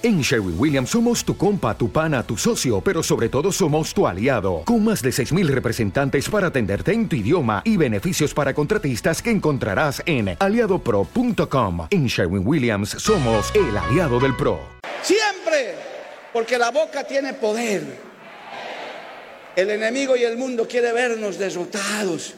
En Sherwin Williams somos tu compa, tu pana, tu socio, pero sobre todo somos tu aliado, con más de 6.000 representantes para atenderte en tu idioma y beneficios para contratistas que encontrarás en aliadopro.com. En Sherwin Williams somos el aliado del PRO. Siempre, porque la boca tiene poder. El enemigo y el mundo quiere vernos derrotados.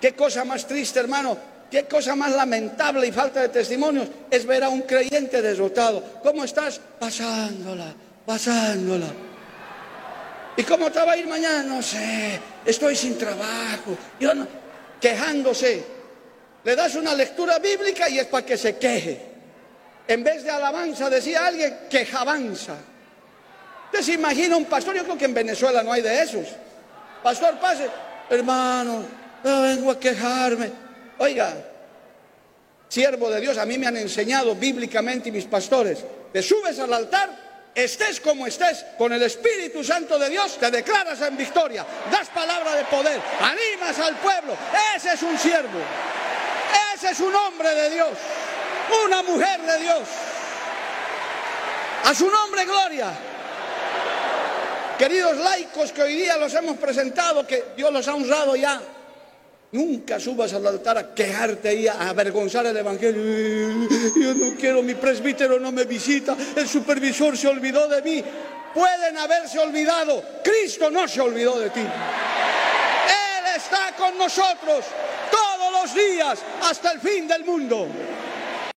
Qué cosa más triste, hermano Qué cosa más lamentable y falta de testimonios es ver a un creyente derrotado. ¿Cómo estás? Pasándola, pasándola. ¿Y cómo te va a ir mañana? No sé. Estoy sin trabajo. Yo no, quejándose. Le das una lectura bíblica y es para que se queje. En vez de alabanza, decía alguien, quejabanza. Usted se imagina un pastor, yo creo que en Venezuela no hay de esos. Pastor, pase, hermano, vengo a quejarme. Oiga, siervo de Dios, a mí me han enseñado bíblicamente mis pastores, te subes al altar, estés como estés, con el Espíritu Santo de Dios, te declaras en victoria, das palabra de poder, animas al pueblo, ese es un siervo, ese es un hombre de Dios, una mujer de Dios. A su nombre, gloria. Queridos laicos que hoy día los hemos presentado, que Dios los ha honrado ya. Nunca subas al altar a quejarte y a avergonzar el Evangelio. Yo no quiero, mi presbítero no me visita, el supervisor se olvidó de mí. Pueden haberse olvidado, Cristo no se olvidó de ti. Él está con nosotros todos los días hasta el fin del mundo.